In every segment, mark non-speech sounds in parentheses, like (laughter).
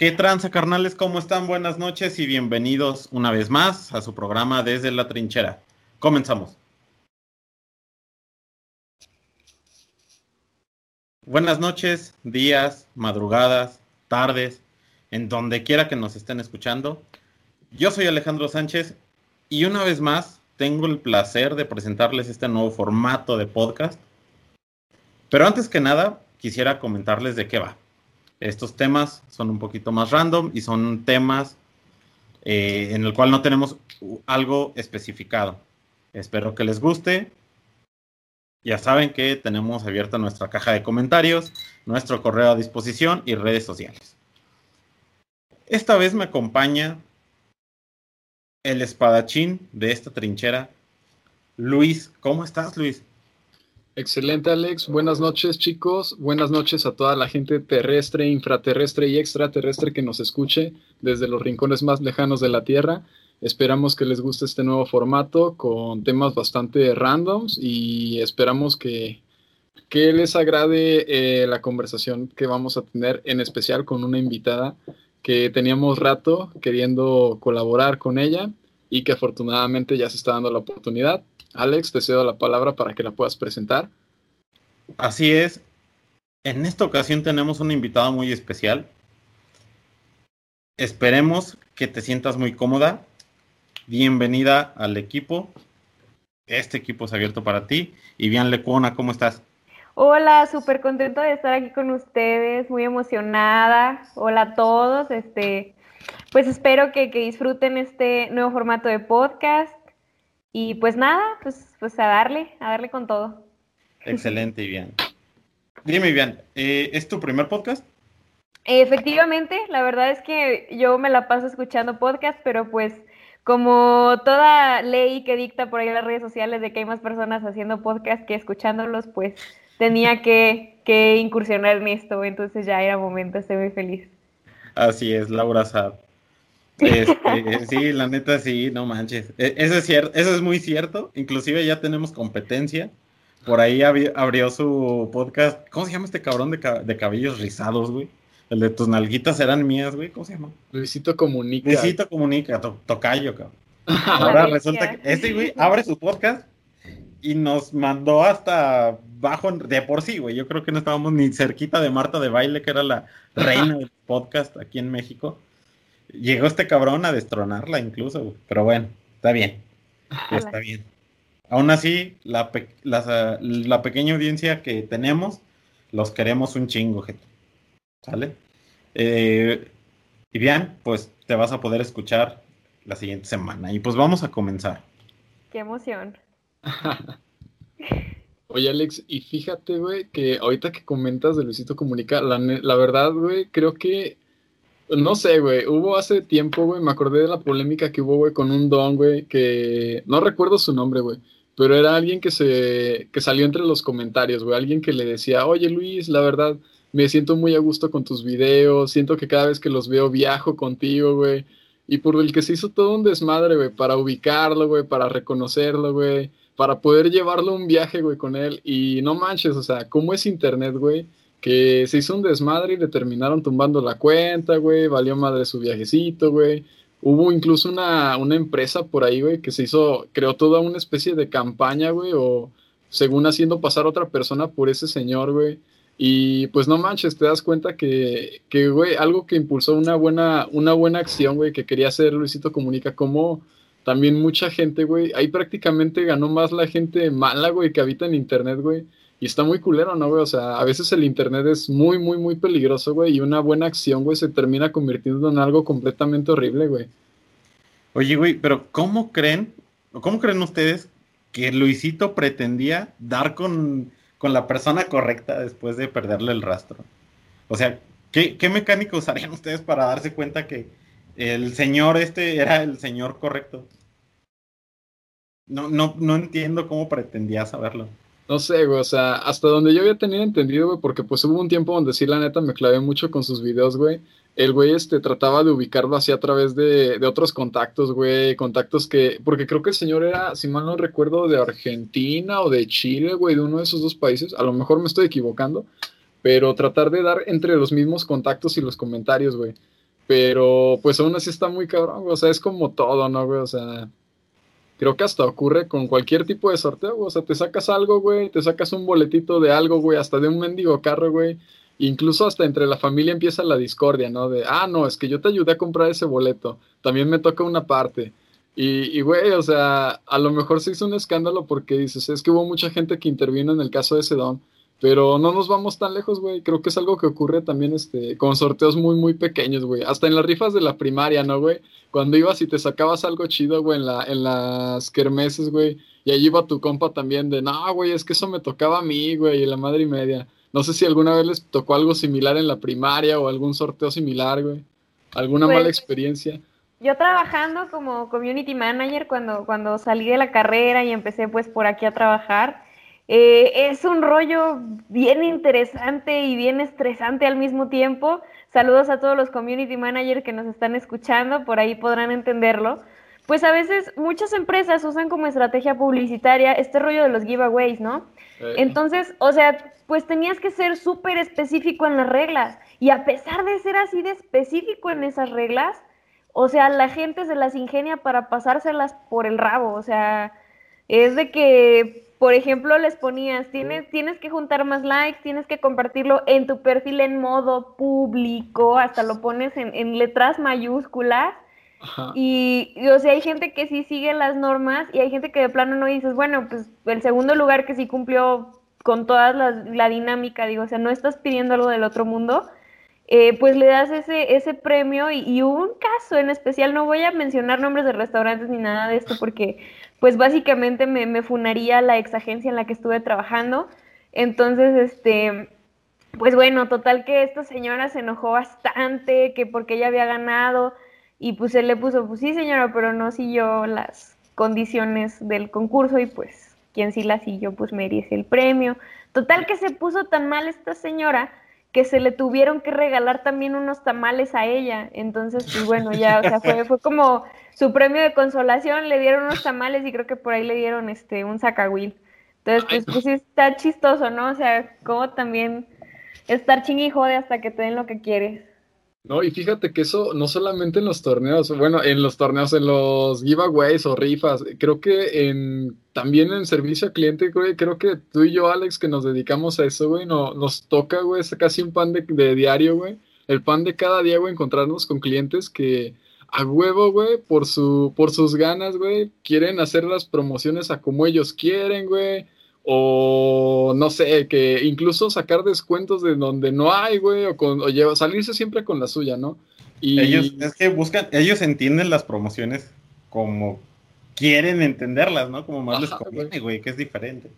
¿Qué tranza, carnales? ¿Cómo están? Buenas noches y bienvenidos una vez más a su programa Desde la Trinchera. Comenzamos. Buenas noches, días, madrugadas, tardes, en donde quiera que nos estén escuchando. Yo soy Alejandro Sánchez y una vez más tengo el placer de presentarles este nuevo formato de podcast. Pero antes que nada, quisiera comentarles de qué va. Estos temas son un poquito más random y son temas eh, en el cual no tenemos algo especificado. Espero que les guste. Ya saben que tenemos abierta nuestra caja de comentarios, nuestro correo a disposición y redes sociales. Esta vez me acompaña el espadachín de esta trinchera, Luis. ¿Cómo estás, Luis? Excelente, Alex. Buenas noches, chicos. Buenas noches a toda la gente terrestre, infraterrestre y extraterrestre que nos escuche desde los rincones más lejanos de la Tierra. Esperamos que les guste este nuevo formato con temas bastante randoms y esperamos que, que les agrade eh, la conversación que vamos a tener, en especial con una invitada que teníamos rato queriendo colaborar con ella y que afortunadamente ya se está dando la oportunidad. Alex, te cedo la palabra para que la puedas presentar. Así es. En esta ocasión tenemos una invitada muy especial. Esperemos que te sientas muy cómoda. Bienvenida al equipo. Este equipo es abierto para ti. Y bien, Lecuona, ¿cómo estás? Hola, súper contento de estar aquí con ustedes, muy emocionada. Hola a todos. Este, pues espero que, que disfruten este nuevo formato de podcast y pues nada, pues, pues a darle, a darle con todo. Excelente, bien. Dime, bien, eh, ¿es tu primer podcast? Efectivamente, la verdad es que yo me la paso escuchando podcast, pero pues como toda ley que dicta por ahí en las redes sociales de que hay más personas haciendo podcast que escuchándolos, pues tenía que, que incursionar en esto, entonces ya era momento, estoy muy feliz. Así es, Laura Saab. Este, (laughs) sí, la neta sí, no manches. E, eso es cierto, eso es muy cierto. Inclusive ya tenemos competencia. Por ahí abrió su podcast. ¿Cómo se llama este cabrón de, cabellos rizados, güey? El de tus nalguitas eran mías, güey. ¿Cómo se llama? Luisito Comunica. Luisito Comunica, tocayo, cabrón. (laughs) Ahora resulta que ese güey abre su podcast y nos mandó hasta bajo de por sí, güey. Yo creo que no estábamos ni cerquita de Marta de Baile, que era la reina del (laughs) podcast aquí en México. Llegó este cabrón a destronarla incluso, pero bueno, está bien. Está bien. Aún así, la, la, pequeña audiencia que tenemos, los queremos un chingo, gente. ¿Sale? Eh, y bien, pues te vas a poder escuchar la siguiente semana. Y pues vamos a comenzar. Qué emoción. (laughs) Oye, Alex, y fíjate, güey, que ahorita que comentas de Luisito Comunica, la, verdad, güey, creo que no sé, güey. Hubo hace tiempo, güey. Me acordé de la polémica que hubo, güey, con un don, güey, que no recuerdo su nombre, güey. Pero era alguien que se que salió entre los comentarios, güey. Alguien que le decía, oye Luis, la verdad, me siento muy a gusto con tus videos. Siento que cada vez que los veo viajo contigo, güey. Y por el que se hizo todo un desmadre, güey, para ubicarlo, güey, para reconocerlo, güey, para poder llevarlo un viaje, güey, con él. Y no manches, o sea, ¿cómo es internet, güey? que se hizo un desmadre y le terminaron tumbando la cuenta, güey, valió madre su viajecito, güey. Hubo incluso una, una empresa por ahí, güey, que se hizo, creó toda una especie de campaña, güey, o según haciendo pasar a otra persona por ese señor, güey. Y pues no manches, te das cuenta que, que, güey, algo que impulsó una buena, una buena acción, güey, que quería hacer Luisito Comunica, como también mucha gente, güey, ahí prácticamente ganó más la gente mala, güey, que habita en Internet, güey y está muy culero, ¿no, güey? O sea, a veces el Internet es muy, muy, muy peligroso, güey. Y una buena acción, güey, se termina convirtiendo en algo completamente horrible, güey. Oye, güey, pero ¿cómo creen, cómo creen ustedes que Luisito pretendía dar con, la persona correcta después de perderle el rastro? O sea, ¿qué, ¿qué mecánica usarían ustedes para darse cuenta que el señor este era el señor correcto? No, no, no entiendo cómo pretendía saberlo. No sé, güey, o sea, hasta donde yo había tenido entendido, güey, porque pues hubo un tiempo donde sí, la neta, me clavé mucho con sus videos, güey. El güey, este, trataba de ubicarlo así a través de, de otros contactos, güey, contactos que, porque creo que el señor era, si mal no recuerdo, de Argentina o de Chile, güey, de uno de esos dos países. A lo mejor me estoy equivocando, pero tratar de dar entre los mismos contactos y los comentarios, güey. Pero pues aún así está muy cabrón, güey. O sea, es como todo, ¿no, güey? O sea, creo que hasta ocurre con cualquier tipo de sorteo, güey. O sea, te sacas algo, güey, te sacas un boletito de algo, güey, hasta de un mendigo carro, güey. Incluso hasta entre la familia empieza la discordia, ¿no? De, ah, no, es que yo te ayudé a comprar ese boleto. También me toca una parte. Y, y, güey, o sea, a lo mejor se hizo un escándalo porque dices, es que hubo mucha gente que intervino en el caso de ese don. Pero no nos vamos tan lejos, güey. Creo que es algo que ocurre también este, con sorteos muy, muy pequeños, güey. Hasta en las rifas de la primaria, ¿no, güey? Cuando ibas y te sacabas algo chido, güey, en, la, en las kermeses, güey. Y ahí iba tu compa también de, no, güey, es que eso me tocaba a mí, güey, y la madre y media. No sé si alguna vez les tocó algo similar en la primaria o algún sorteo similar, güey. ¿Alguna mala pues, experiencia? Yo trabajando como community manager cuando, cuando salí de la carrera y empecé pues por aquí a trabajar eh, es un rollo bien interesante y bien estresante al mismo tiempo. Saludos a todos los community managers que nos están escuchando, por ahí podrán entenderlo. Pues a veces muchas empresas usan como estrategia publicitaria este rollo de los giveaways, ¿no? Eh. Entonces, o sea, pues tenías que ser súper específico en las reglas. Y a pesar de ser así de específico en esas reglas, o sea, la gente se las ingenia para pasárselas por el rabo. O sea, es de que por ejemplo, les ponías, tienes, tienes que juntar más likes, tienes que compartirlo en tu perfil en modo público, hasta lo pones en, letras mayúsculas. Y, o sea, hay gente que sí sigue las normas y hay gente que de plano no dices, bueno, pues el segundo lugar que sí cumplió con toda la, dinámica, digo, o sea, no estás pidiendo algo del otro mundo, eh, pues le das ese, ese premio y, y, hubo un caso en especial, no voy a mencionar nombres de restaurantes ni nada de esto porque pues básicamente me, funaría la ex agencia en la que estuve trabajando. Entonces, este, pues bueno, total que esta señora se enojó bastante, que porque ella había ganado, y pues él le puso, pues sí señora, pero no siguió las condiciones del concurso y pues quien sí la siguió pues merece el premio. Total que se puso tan mal esta señora que se le tuvieron que regalar también unos tamales a ella. Entonces, pues bueno, ya, o sea, fue, fue como su premio de consolación, le dieron unos tamales y creo que por ahí le dieron este un sacahuil. Entonces, pues, pues sí está chistoso, ¿no? O sea, como también estar ching y jode hasta que te den lo que quieres. No, y fíjate que eso no solamente en los torneos, bueno, en los torneos, en los giveaways o rifas, creo que en también en servicio al cliente, güey, creo que tú y yo, Alex, que nos dedicamos a eso, güey, no, nos toca, güey, es casi un pan de, de diario, güey, el pan de cada día, güey, encontrarnos con clientes que a huevo, güey, por, su, por sus ganas, güey, quieren hacer las promociones a como ellos quieren, güey, o no sé, que incluso sacar descuentos de donde no hay, güey, o, con, o salirse siempre con la suya, ¿no? Y... Ellos, es que buscan, ellos entienden las promociones como quieren entenderlas, ¿no? Como más les conviene, güey, que es diferente.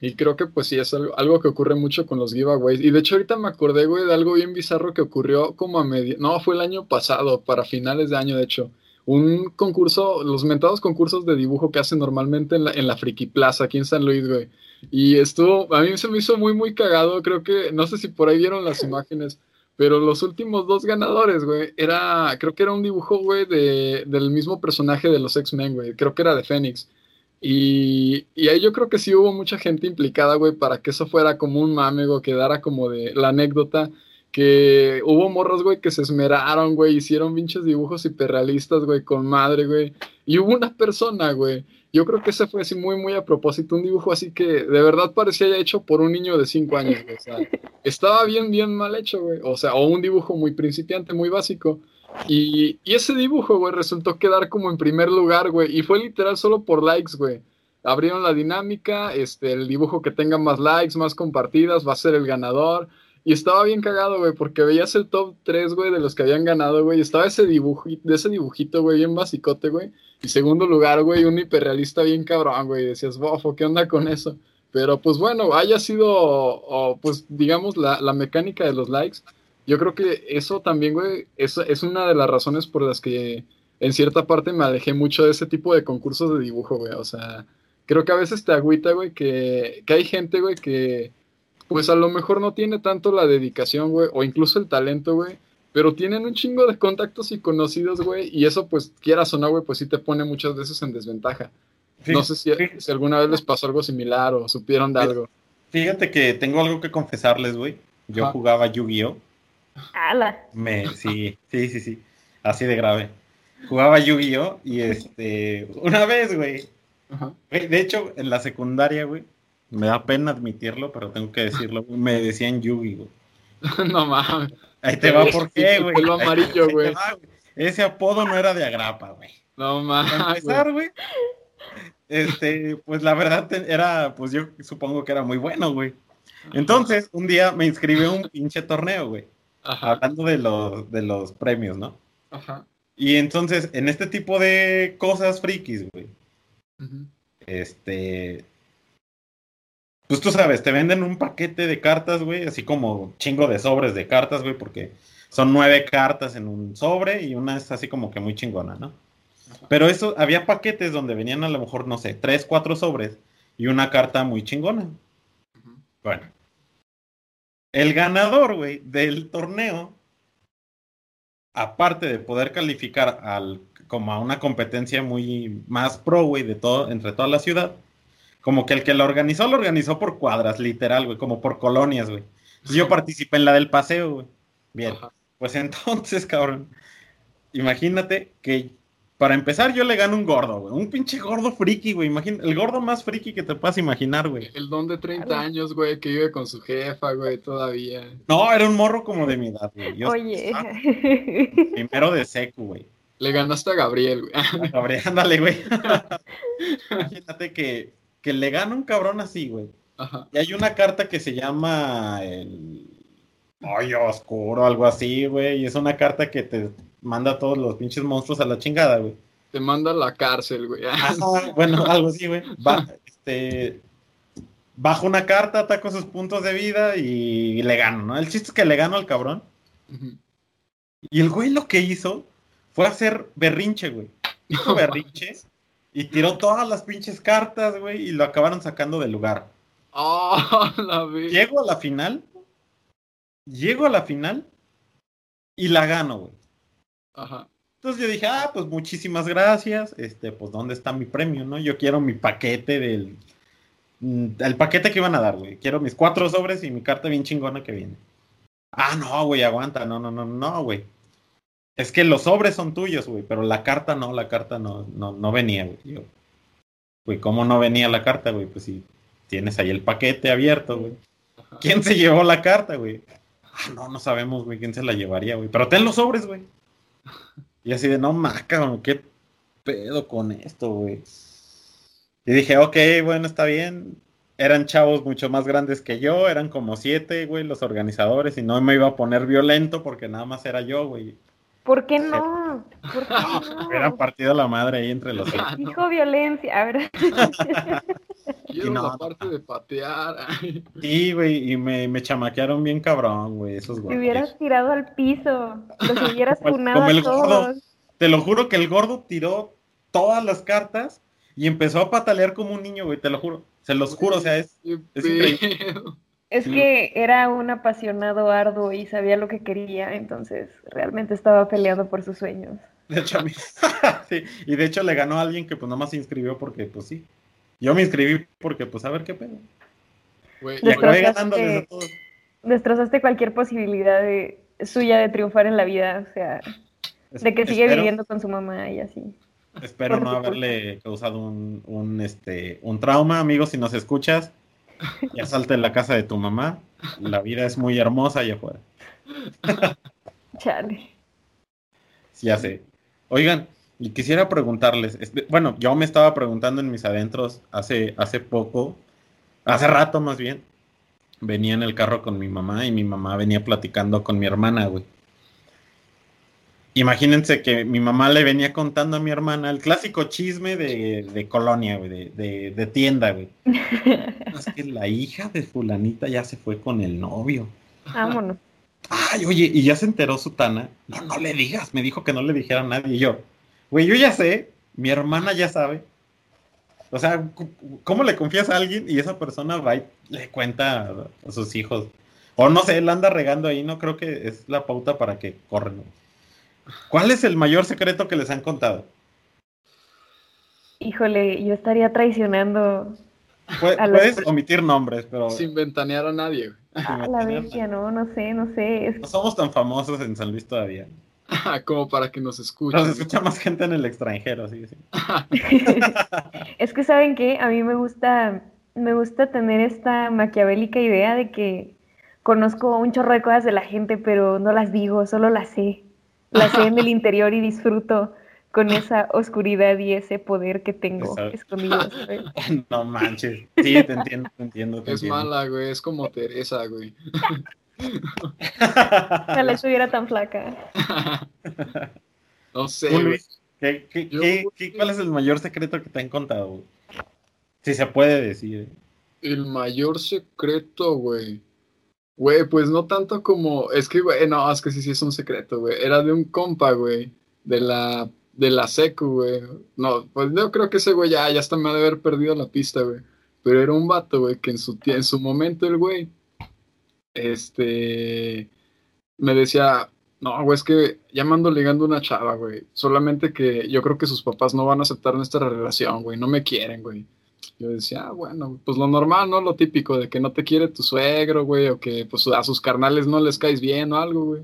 Y creo que pues sí, es algo, que ocurre mucho con los giveaways. Y de hecho ahorita me acordé, güey, de algo bien bizarro que ocurrió como a medio... No, fue el año pasado, para finales de año, de hecho un concurso, los mentados concursos de dibujo que hacen normalmente en la, en la Friki Plaza, aquí en San Luis, güey. Y estuvo, a mí se me hizo muy, muy cagado, creo que, no sé si por ahí vieron las imágenes, pero los últimos dos ganadores, güey, era, creo que era un dibujo, güey, de, del mismo personaje de los X-Men, güey, creo que era de Fénix. Y, y, ahí yo creo que sí hubo mucha gente implicada, güey, para que eso fuera como un mame, güey, quedara como de la anécdota que hubo morros, güey, que se esmeraron, güey, hicieron pinches dibujos hiperrealistas, güey, con madre, güey. Y hubo una persona, güey, yo creo que ese fue así muy, muy a propósito, un dibujo así que de verdad parecía ya hecho por un niño de 5 años, güey. O sea, (laughs) estaba bien, bien mal hecho, güey. O sea, o un dibujo muy principiante, muy básico. Y, y ese dibujo, güey, resultó quedar como en primer lugar, güey. Y fue literal solo por likes, güey. Abrieron la dinámica, este, el dibujo que tenga más likes, más compartidas, va a ser el ganador y estaba bien cagado, güey, porque veías el top 3, güey, de los que habían ganado, güey. Estaba ese dibujito, güey, bien basicote, güey. Y segundo lugar, güey, un hiperrealista bien cabrón, güey. decías, bofo, ¿qué onda con eso? Pero pues bueno, haya sido, pues digamos, la, la, mecánica de los likes. Yo creo que eso también, güey, es, es una de las razones por las que en cierta parte me alejé mucho de ese tipo de concursos de dibujo, güey. O sea, creo que a veces te agüita, güey, que, que hay gente, güey, que pues a lo mejor no tiene tanto la dedicación, güey, o incluso el talento, güey, pero tienen un chingo de contactos y conocidos, güey, y eso, pues, quieras o no, güey, pues sí te pone muchas veces en desventaja. no sé si, si, alguna vez les pasó algo similar o supieron de algo. Fíjate que tengo algo que confesarles, güey. Yo jugaba Yu-Gi-Oh! Ala. Me, sí, sí, sí, sí. Así de grave. Jugaba Yu-Gi-Oh! y este. Una vez, güey. Ajá. Güey, De hecho, en la secundaria, güey. Me da pena admitirlo, pero tengo que decirlo. Me decían Yugi, güey. (laughs) no mames. Ahí te va por qué, güey. pelo amarillo, güey. Ese apodo no era de agrapa, güey. No Para mames. güey. empezar, güey. Este, pues la verdad era, pues yo supongo que era muy bueno, güey. Entonces, un día me inscribí a un pinche torneo, güey. Ajá. Hablando de los, de los premios, ¿no? Ajá. Y entonces, en este tipo de cosas frikis, güey. Este. Pues tú sabes, te venden un paquete de cartas, güey, así como chingo de sobres de cartas, güey, porque son nueve cartas en un sobre y una es así como que muy chingona, ¿no? Pero eso, había paquetes donde venían a lo mejor, no sé, tres, cuatro sobres y una carta muy chingona. Bueno. El ganador, güey, del torneo, aparte de poder calificar al, como a una competencia muy más pro, güey, de todo, entre toda la ciudad, como que el que lo organizó, lo organizó por cuadras, literal, güey, como por colonias, güey. Entonces yo participé en la del paseo, güey. Bien. Ajá. Pues (laughs) entonces, cabrón, imagínate que para empezar yo le gano un gordo, güey. Un pinche gordo friki, güey. Imagina, el gordo más friki que te puedas imaginar, güey. El don de 30 años, güey, que vive con su jefa, güey, todavía. No, era un morro como de mi edad, güey. Yo Oye. (laughs) primero de secu, güey. Le ganaste a Gabriel, güey. Gabriel, ándale, güey. (laughs) Imagínate que, que le gana un cabrón así, güey. Ajá. Y hay una carta que se llama el hoyo oscuro, algo así, güey. Y es una carta que te manda a todos los pinches monstruos a la chingada, güey. Te manda a la cárcel, güey. Ajá, (laughs) bueno, algo así, güey. Va, este, bajo una carta, ataco sus puntos de vida y, le gano, ¿no? El chiste es que le gano al cabrón. Y el güey lo que hizo fue hacer berrinche, güey. Hizo (laughs) berrinche y tiró todas las pinches cartas, güey, y lo acabaron sacando del lugar. Ah, (laughs) la. Llego a la final, llego a la final y la gano, güey. Ajá. Entonces yo dije, ah, pues muchísimas gracias. Este, pues, ¿dónde está mi premio, no? Yo quiero mi paquete del. mm, El paquete que iban a dar, güey. Quiero mis cuatro sobres y mi carta bien chingona que viene. Ah, no, güey, aguanta. No, no, no, no, güey. Es que los sobres son tuyos, güey, pero la carta no, la carta no, no, no venía, güey. Yo, güey, ¿cómo no venía la carta, güey? Pues si tienes ahí el paquete abierto, güey. ¿Quién se llevó la carta, güey? Ah, no, no sabemos, güey, quién se la llevaría, güey. Pero ten los sobres, güey. (laughs) Y así de, no, maca, qué pedo con esto, güey. Y dije, ok, bueno, está bien. Eran chavos mucho más grandes que yo, eran como siete, güey, los organizadores, y no me iba a poner violento porque nada más era yo, güey. ¿Por qué no? ¿Por qué (laughs) no? Hubieran partido la madre ahí entre los. Dijo violencia, a ver. (laughs) Quiero no, la parte de patear. Ay, Sí, güey, y me, me chamaquearon bien cabrón, güey, esos Te güeyes. hubieras tirado al piso. Los (laughs) hubieras como a el gordo. todos. Te lo juro que el gordo tiró todas las cartas y empezó a patalear como un niño, güey, te lo juro. Se los juro, o sea, es... Es increíble. Es que era un apasionado arduo y sabía lo que quería, entonces realmente estaba peleando por sus sueños. De hecho, a mí- (laughs) sí, y de hecho le ganó a alguien que pues nomás se inscribió porque, pues sí. Yo me inscribí porque, pues, a ver qué pedo. Güey, Y acabé Destrozaste- ganándoles a todos. Destrozaste cualquier posibilidad de, suya de triunfar en la vida, o sea, de que sigue Espero- viviendo con su mamá y así. Espero no haberle causado un, un, este, un trauma, amigo, si nos escuchas. (laughs) Ya salte en la casa de tu mamá. La vida es muy hermosa allá afuera. Chale. Sí, ya sé. Oigan, y quisiera preguntarles, este, bueno, yo me estaba preguntando en mis adentros hace, hace poco, hace rato más bien, venía en el carro con mi mamá y mi mamá venía platicando con mi hermana, güey. Imagínense que mi mamá le venía contando a mi hermana el clásico chisme de, de colonia, güey, de, de- de tienda, güey. (laughs) Es que la hija de fulanita ya se fue con el novio. Vámonos. Ay, oye, y ya se enteró Sutana. No, no le digas, me dijo que no le dijera a nadie. Y yo, güey, yo ya sé, mi hermana ya sabe. O sea, ¿cómo le confías a alguien y esa persona va y le cuenta a, a sus hijos? O no sé, él anda regando ahí, no creo que es la pauta para que corren. güey. ¿Cuál es el mayor secreto que les han contado? Híjole, yo estaría traicionando. Pu- A los- puedes omitir nombres, pero Sin ventanear a nadie, güey. Ah, la bestia, no, no sé, no sé. No somos tan famosos en San Luis todavía. Como para que nos escuchen. Nos escucha más gente en el extranjero, sí, sí. (laughs) es que saben que a mí me gusta, me gusta tener esta maquiavélica idea de que conozco un chorro de cosas de la gente, pero no las digo, solo las sé. Las sé en el interior y disfruto con esa oscuridad y ese poder que tengo escondido. (laughs) No manches. Sí, te entiendo, te entiendo. es mala, güey. Es como Teresa, güey. Ojalá (laughs) estuviera tan flaca. (laughs) No sé. cuál es el mayor secreto que te han contado? Si se puede decir. El mayor secreto, güey. Güey, pues no tanto como. Es que, güey, no, es que sí, sí es un secreto, güey. Era de un compa, güey. De la, de la secu, güey. No, pues yo creo que ese güey ya, ya hasta me ha de haber perdido la pista, güey. Pero era un vato, güey, que en su, en su momento el güey. Este. Me decía, no, güey, es que ya me ando ligando una chava, güey. Solamente que yo creo que sus papás no van a aceptar nuestra relación, güey. No me quieren, güey. Yo decía, ah, bueno, pues lo normal, ¿no? Lo típico de que no te quiere tu suegro, güey, o que pues a sus carnales no les caes bien o algo, güey.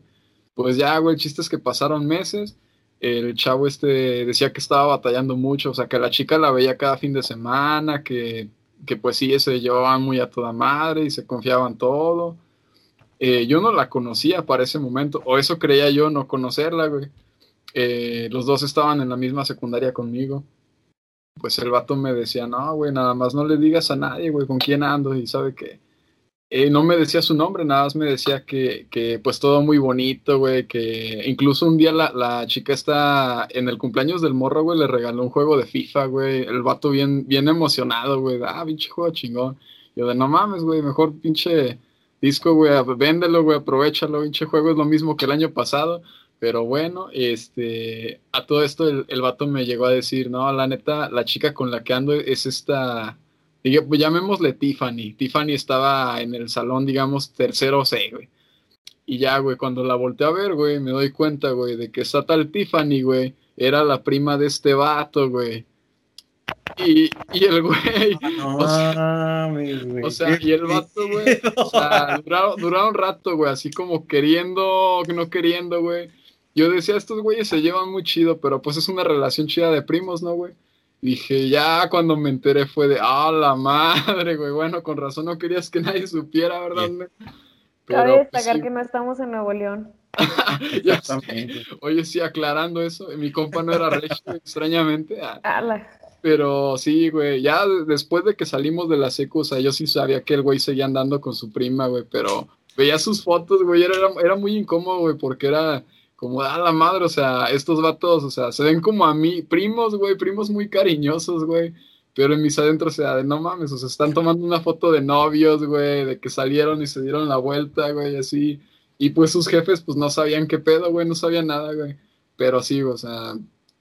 Pues ya, güey, el chiste es que pasaron meses. El chavo este decía que estaba batallando mucho, o sea, que la chica la veía cada fin de semana, que, que pues sí, se llevaban muy a toda madre y se confiaban todo eh, yo no la conocía para ese momento, o eso creía yo no conocerla, güey. Eh, los dos estaban en la misma secundaria conmigo. Pues el vato me decía, no, güey, nada más no le digas a nadie, güey, con quién ando y sabe que... Eh, no me decía su nombre, nada más me decía que, que pues todo muy bonito, güey, que incluso un día la, la, chica está en el cumpleaños del morro, güey, le regaló un juego de FIFA, güey, el vato bien, bien emocionado, güey, ah, pinche juego chingón. Yo de, no mames, güey, mejor pinche disco, güey, véndelo, güey, aprovechalo, pinche juego es lo mismo que el año pasado, pero bueno, este, a todo esto el, el vato me llegó a decir, no, la neta, la chica con la que ando es esta, pues llamémosle Tiffany, Tiffany estaba en el salón, digamos, tercero C, güey, y ya, güey, cuando la volteé a ver, güey, me doy cuenta, güey, de que esta tal Tiffany, güey, era la prima de este vato, güey. Y, y el güey. No, (laughs) o sea, güey. O sea y el vato, güey. O sea, duraron, un rato, güey, así como queriendo, no queriendo, güey. Yo decía, estos güeyes se llevan muy chido, pero pues es una relación chida de primos, ¿no, güey? Dije, ya cuando me enteré fue de, ah, la madre, güey. Bueno, con razón no querías que nadie supiera, ¿verdad? Pero, Cabe pues, destacar que no estamos en Nuevo León. (laughs) Oye, sí, aclarando eso, mi compa no era regio, (laughs) extrañamente. Ah, pero sí, güey, ya después de que salimos de la secu, o sea, yo sí sabía que el güey seguía andando con su prima, güey, pero veía sus fotos, güey, era, era muy incómodo, güey, porque era como, a la madre, o sea, estos vatos, o sea, se ven como a mí, primos, güey, primos muy cariñosos, güey, pero en mis adentros, o sea, de no mames, o sea, están tomando una foto de novios, güey, de que salieron y se dieron la vuelta, güey, así, y pues sus jefes, pues no sabían qué pedo, güey, no sabían nada, güey, pero sí, o sea,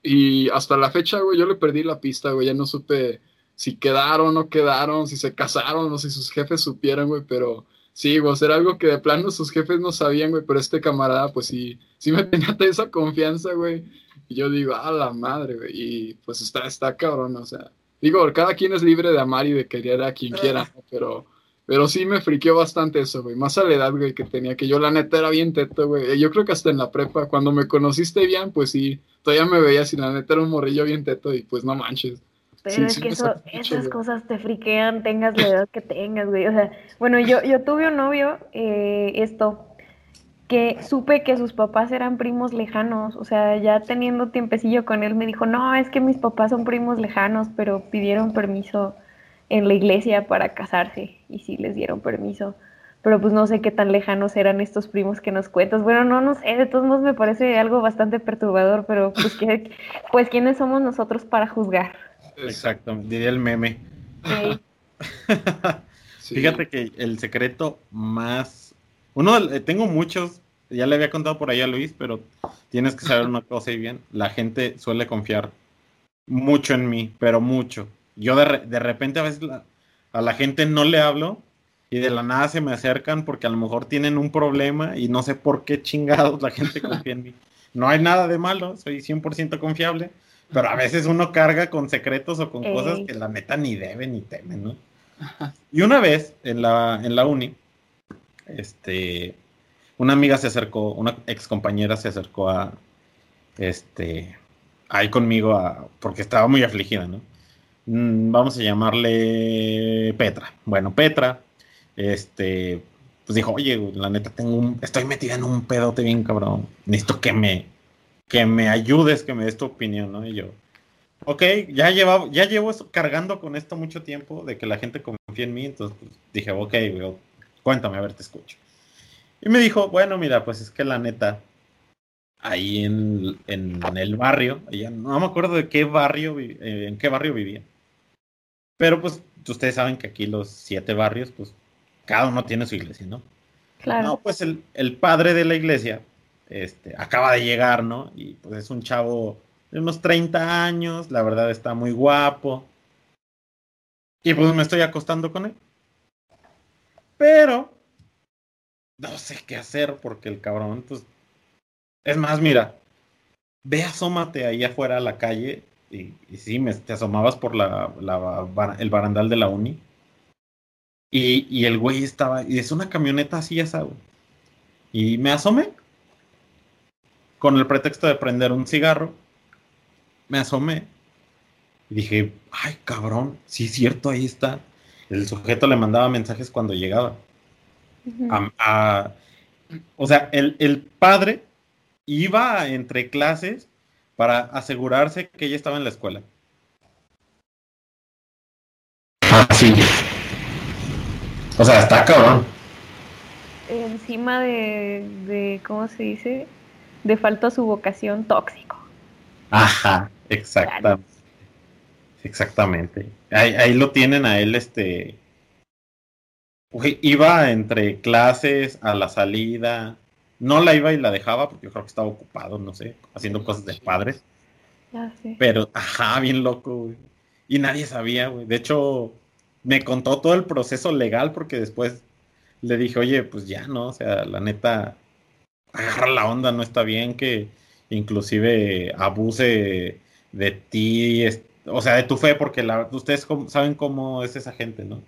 y hasta la fecha, güey, yo le perdí la pista, güey. Ya no supe si quedaron o no quedaron, si se casaron o si sus jefes supieron, güey. Pero sí, güey, era algo que de plano sus jefes no sabían, güey. Pero este camarada, pues sí, sí me (laughs) tenía esa confianza, güey. Y yo digo, a la madre, güey. Y pues está, está cabrón, o sea. Digo, cada quien es libre de amar y de querer a quien quiera, pero pero sí me friqueó bastante eso, güey. Más a la edad, güey, que tenía, que yo la neta era bien teto, güey. Yo creo que hasta en la prepa, cuando me conociste bien, pues sí, todavía me veías y la neta era un morrillo bien teto y pues no manches. Pero es que esas cosas te friquean, tengas la edad que tengas, güey. O sea, bueno, yo, yo tuve un novio, eh, esto, que supe que sus papás eran primos lejanos. O sea, ya teniendo tiempecillo con él, me dijo, no, es que mis papás son primos lejanos, pero pidieron permiso en la iglesia para casarse y sí les dieron permiso. Pero pues no sé qué tan lejanos eran estos primos que nos cuentas. Bueno, no, no sé, de todos modos me parece algo bastante perturbador, pero pues, que, pues ¿quiénes somos nosotros para juzgar? Exacto, diría el meme. (laughs) Fíjate que el secreto más... Uno, eh, tengo muchos, ya le había contado por ahí a Luis, pero tienes que saber una cosa y bien, la gente suele confiar mucho en mí, pero mucho. Yo de, de repente a veces a la gente no le hablo y de la nada se me acercan porque a lo mejor tienen un problema y no sé por qué chingados la gente confía en mí. No hay nada de malo, soy 100% confiable, pero a veces uno carga con secretos o con cosas que la neta ni debe ni teme, ¿no? Y una vez en la, en la uni, este, una amiga se acercó, una ex compañera se acercó a, este, ahí conmigo a, porque estaba muy afligida, ¿no? Mm, vamos a llamarle Petra. Bueno, Petra, este, pues dijo, oye, la neta, tengo un, estoy metida en un pedote bien cabrón. Necesito que me, que me ayudes, que me des tu opinión, ¿no? Y yo, ok, ya, llevaba, ya llevo cargando con esto mucho tiempo, de que la gente confía en mí, entonces pues, dije, ok, cuéntame, a ver, te escucho. Y me dijo, bueno, mira, pues es que la neta, ahí en, el barrio, no me acuerdo de qué barrio, eh, en qué barrio vivía. Pero pues ustedes saben que aquí los siete barrios, pues cada uno tiene su iglesia, ¿no? Claro. No, pues el, el padre de la iglesia este, acaba de llegar, ¿no? Y pues es un chavo de unos 30 años, la verdad está muy guapo. Y pues me estoy acostando con él. Pero no sé qué hacer porque el cabrón, pues... Es más, mira, ve asómate ahí afuera a la calle y, sí, me, te asomabas por el barandal de la uni. Y, y, el güey estaba, y es una camioneta así, esa, güey. Y me asomé con el pretexto de prender un cigarro. Me asomé y dije, ay, cabrón, sí es cierto, ahí está. El sujeto le mandaba mensajes cuando llegaba. o sea, el, el padre iba entre clases para asegurarse que ella estaba en la escuela. Así. O sea, está cabrón. Encima de, de, ¿cómo se dice? De falta a su vocación tóxico. Ajá, exactamente. Exactamente. Ahí, ahí, lo tienen a él, este. Iba entre clases, a la salida, no la iba y la dejaba porque yo creo que estaba ocupado, no sé, haciendo cosas de padres. Ya sé. Pero, ajá, bien loco, güey. Y nadie sabía, güey. De hecho, me contó todo el proceso legal porque después le dije, oye, pues ya, ¿no? O sea, la neta, agarra la onda, no está bien que inclusive abuse de ti, o sea, de tu fe, porque la, ustedes saben cómo es esa gente, ¿no?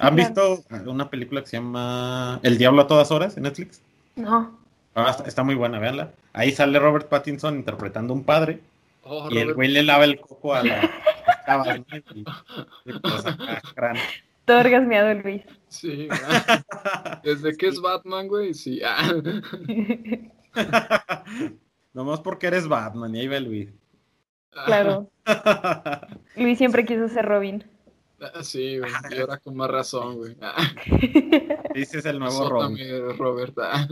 ¿Han visto una película que se llama El Diablo a todas horas en Netflix? No. Ah, está, muy buena, véanla. Ahí sale Robert Pattinson interpretando un padre. Oh, y el güey le lava el coco a la. (laughs) y, Todo orgasmeado Luis. Sí, (laughs) desde que es Batman, güey, sí. Ah. (laughs) Nomás porque eres Batman, y ahí va Luis. Claro. (laughs) Luis siempre quiso ser Robin. Ah, sí, güey. Y ahora con más razón, güey. Dices el nuevo Robin. Roberta.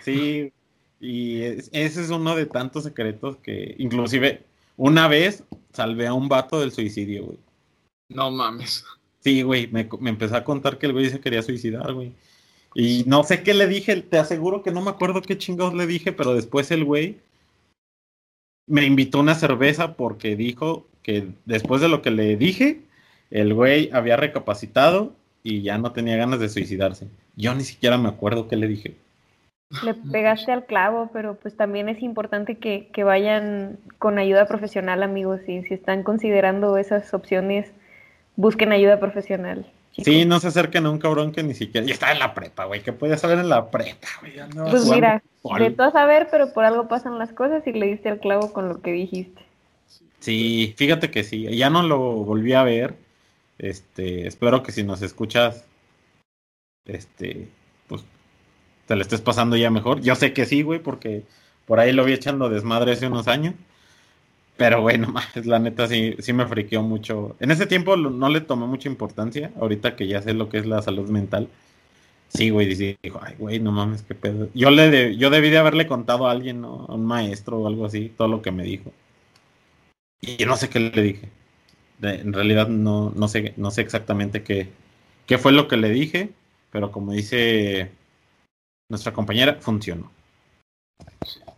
sí, y ese es uno de tantos secretos que inclusive una vez salvé a un vato del suicidio, güey. No mames. Sí, güey, me, empezó a contar que el güey se quería suicidar, güey. Y no sé qué le dije, te aseguro que no me acuerdo qué chingados le dije, pero después el güey me invitó una cerveza porque dijo que después de lo que le dije, el güey había recapacitado y ya no tenía ganas de suicidarse. Yo ni siquiera me acuerdo qué le dije. Le pegaste al clavo, pero pues también es importante que, que vayan con ayuda profesional, amigos, y si están considerando esas opciones, busquen ayuda profesional. Sí, no se acerquen a un cabrón que ni siquiera. Y está en la prepa, güey. que puede saber en la prepa, güey? pues mira, de todo saber, pero por algo pasan las cosas y le diste al clavo con lo que dijiste. Sí, fíjate que sí. Ya no lo volví a ver. Este, espero que si nos escuchas, este, pues te lo estés pasando ya mejor. Yo sé que sí, güey, porque por ahí lo vi echando desmadre hace unos años. Pero bueno, (laughs) la neta sí, sí me friqueó mucho. En ese tiempo no le tomé mucha importancia. Ahorita que ya sé lo que es la salud mental. Sí, güey, dijo, ay, güey, no mames, qué pedo. Yo, le yo debí de haberle contado a alguien, ¿no? A un maestro o algo así, todo lo que me dijo. Y yo no sé qué le dije. en realidad no, no, sé, no sé exactamente qué, qué fue lo que le dije, pero como dice nuestra compañera, funcionó.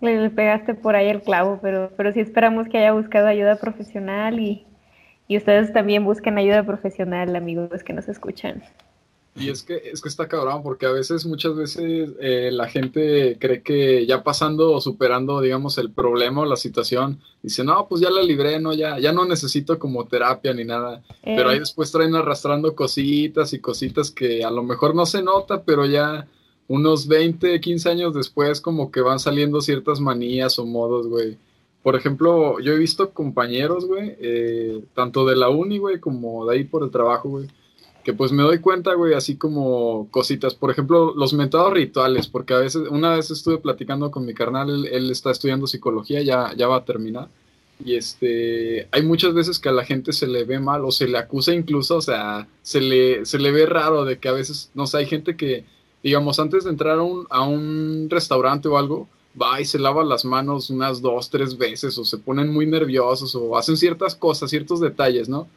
Le, pegaste por ahí el clavo, pero, pero sí esperamos que haya buscado ayuda profesional y, y ustedes también busquen ayuda profesional, amigos que nos escuchan. Y es que, es que está cabrón, porque a veces, muchas veces, eh, la gente cree que ya pasando o superando, digamos, el problema o la situación, dice, no, pues ya la libré, no, ya, ya no necesito como terapia ni nada. Pero ahí eh. después traen arrastrando cositas y cositas que a lo mejor no se nota, pero ya unos 20, 15 años después, como que van saliendo ciertas manías o modos, güey. Por ejemplo, yo he visto compañeros, güey, eh, tanto de la uni, güey, como de ahí por el trabajo, güey que pues me doy cuenta, güey, así como cositas. Por ejemplo, los mentados rituales, porque a veces, una vez estuve platicando con mi carnal, él, está estudiando psicología, ya, ya va a terminar. Y este, hay muchas veces que a la gente se le ve mal o se le acusa incluso, o sea, se le, se le ve raro de que a veces, no sé, hay gente que, digamos, antes de entrar a un, a un restaurante o algo, va y se lava las manos unas dos, tres veces o se ponen muy nerviosos o hacen ciertas cosas, ciertos detalles, ¿no?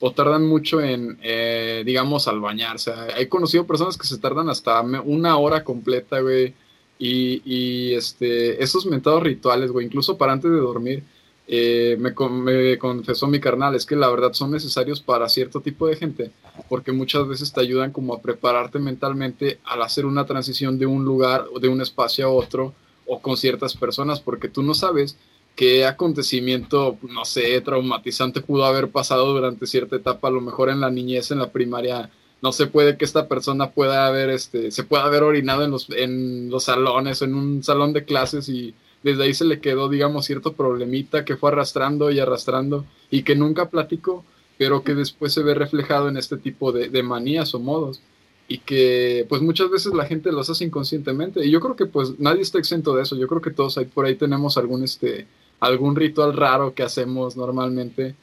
o tardan mucho en, eh, digamos, al bañarse. He conocido personas que se tardan hasta una hora completa, güey. Y, y este, esos mentados rituales, güey, incluso para antes de dormir, eh, me, me, confesó mi carnal, es que la verdad son necesarios para cierto tipo de gente, porque muchas veces te ayudan como a prepararte mentalmente al hacer una transición de un lugar o de un espacio a otro o con ciertas personas, porque tú no sabes qué acontecimiento, no sé, traumatizante pudo haber pasado durante cierta etapa, a lo mejor en la niñez, en la primaria, no se puede que esta persona pueda haber, este, se pueda haber orinado en los, en los salones, en un salón de clases y desde ahí se le quedó, digamos, cierto problemita que fue arrastrando y arrastrando y que nunca platicó, pero que después se ve reflejado en este tipo de, de manías o modos y que pues muchas veces la gente los hace inconscientemente. Y yo creo que pues nadie está exento de eso, yo creo que todos ahí por ahí tenemos algún este algún ritual raro que hacemos normalmente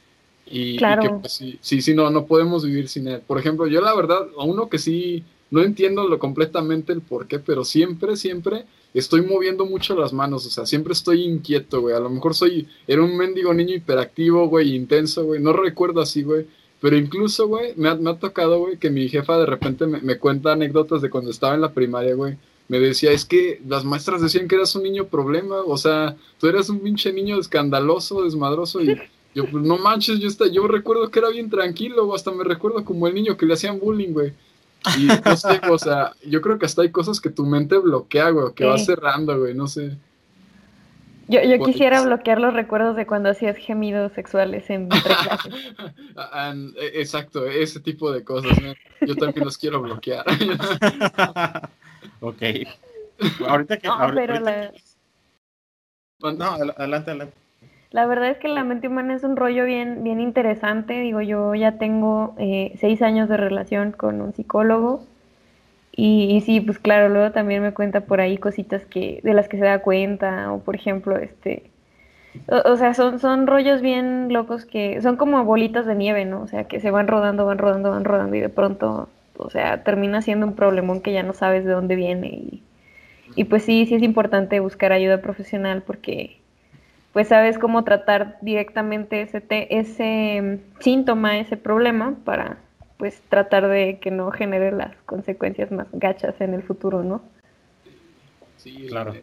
y, que pues, sí, sí, sí, no, no podemos vivir sin él. Por ejemplo, yo la verdad, a uno que sí, no entiendo lo completamente el por qué, pero siempre, siempre estoy moviendo mucho las manos, o sea, siempre estoy inquieto, güey. A lo mejor soy, era un mendigo niño hiperactivo, güey, intenso, güey. No recuerdo así, güey. Pero incluso, güey, me ha, me ha tocado, güey, que mi jefa de repente me, me cuenta anécdotas de cuando estaba en la primaria, güey me decía, es que las maestras decían que eras un niño problema, o sea, tú eras un pinche niño escandaloso, desmadroso, y yo, pues no manches, yo, está, yo recuerdo que era bien tranquilo, hasta me recuerdo como el niño que le hacían bullying, güey. Y no sé, o sea, yo creo que hasta hay cosas que tu mente bloquea, güey, que va cerrando, güey, no sé. Yo, yo quisiera bloquear los recuerdos de cuando hacías gemidos sexuales en clases. (laughs) Ah, e, exacto, ese tipo de cosas, ¿no? yo también los quiero bloquear. Ok. Ahorita que. No, pero la... No, adelante, adelante. La verdad es que la mente humana es un rollo bien, bien interesante. Digo, yo ya tengo eh, seis años de relación con un psicólogo. Y, sí, pues claro, luego también me cuenta por ahí cositas que, de las que se da cuenta. O por ejemplo, este. O, sea, son, son rollos bien locos que son como bolitas de nieve, ¿no? O sea, que se van rodando, van rodando, van rodando y de pronto o sea, termina siendo un problemón que ya no sabes de dónde viene y, pues sí, sí es importante buscar ayuda profesional porque pues sabes cómo tratar directamente ese, ese síntoma, ese problema para pues tratar de que no genere las consecuencias más gachas en el futuro, ¿no? Sí, claro.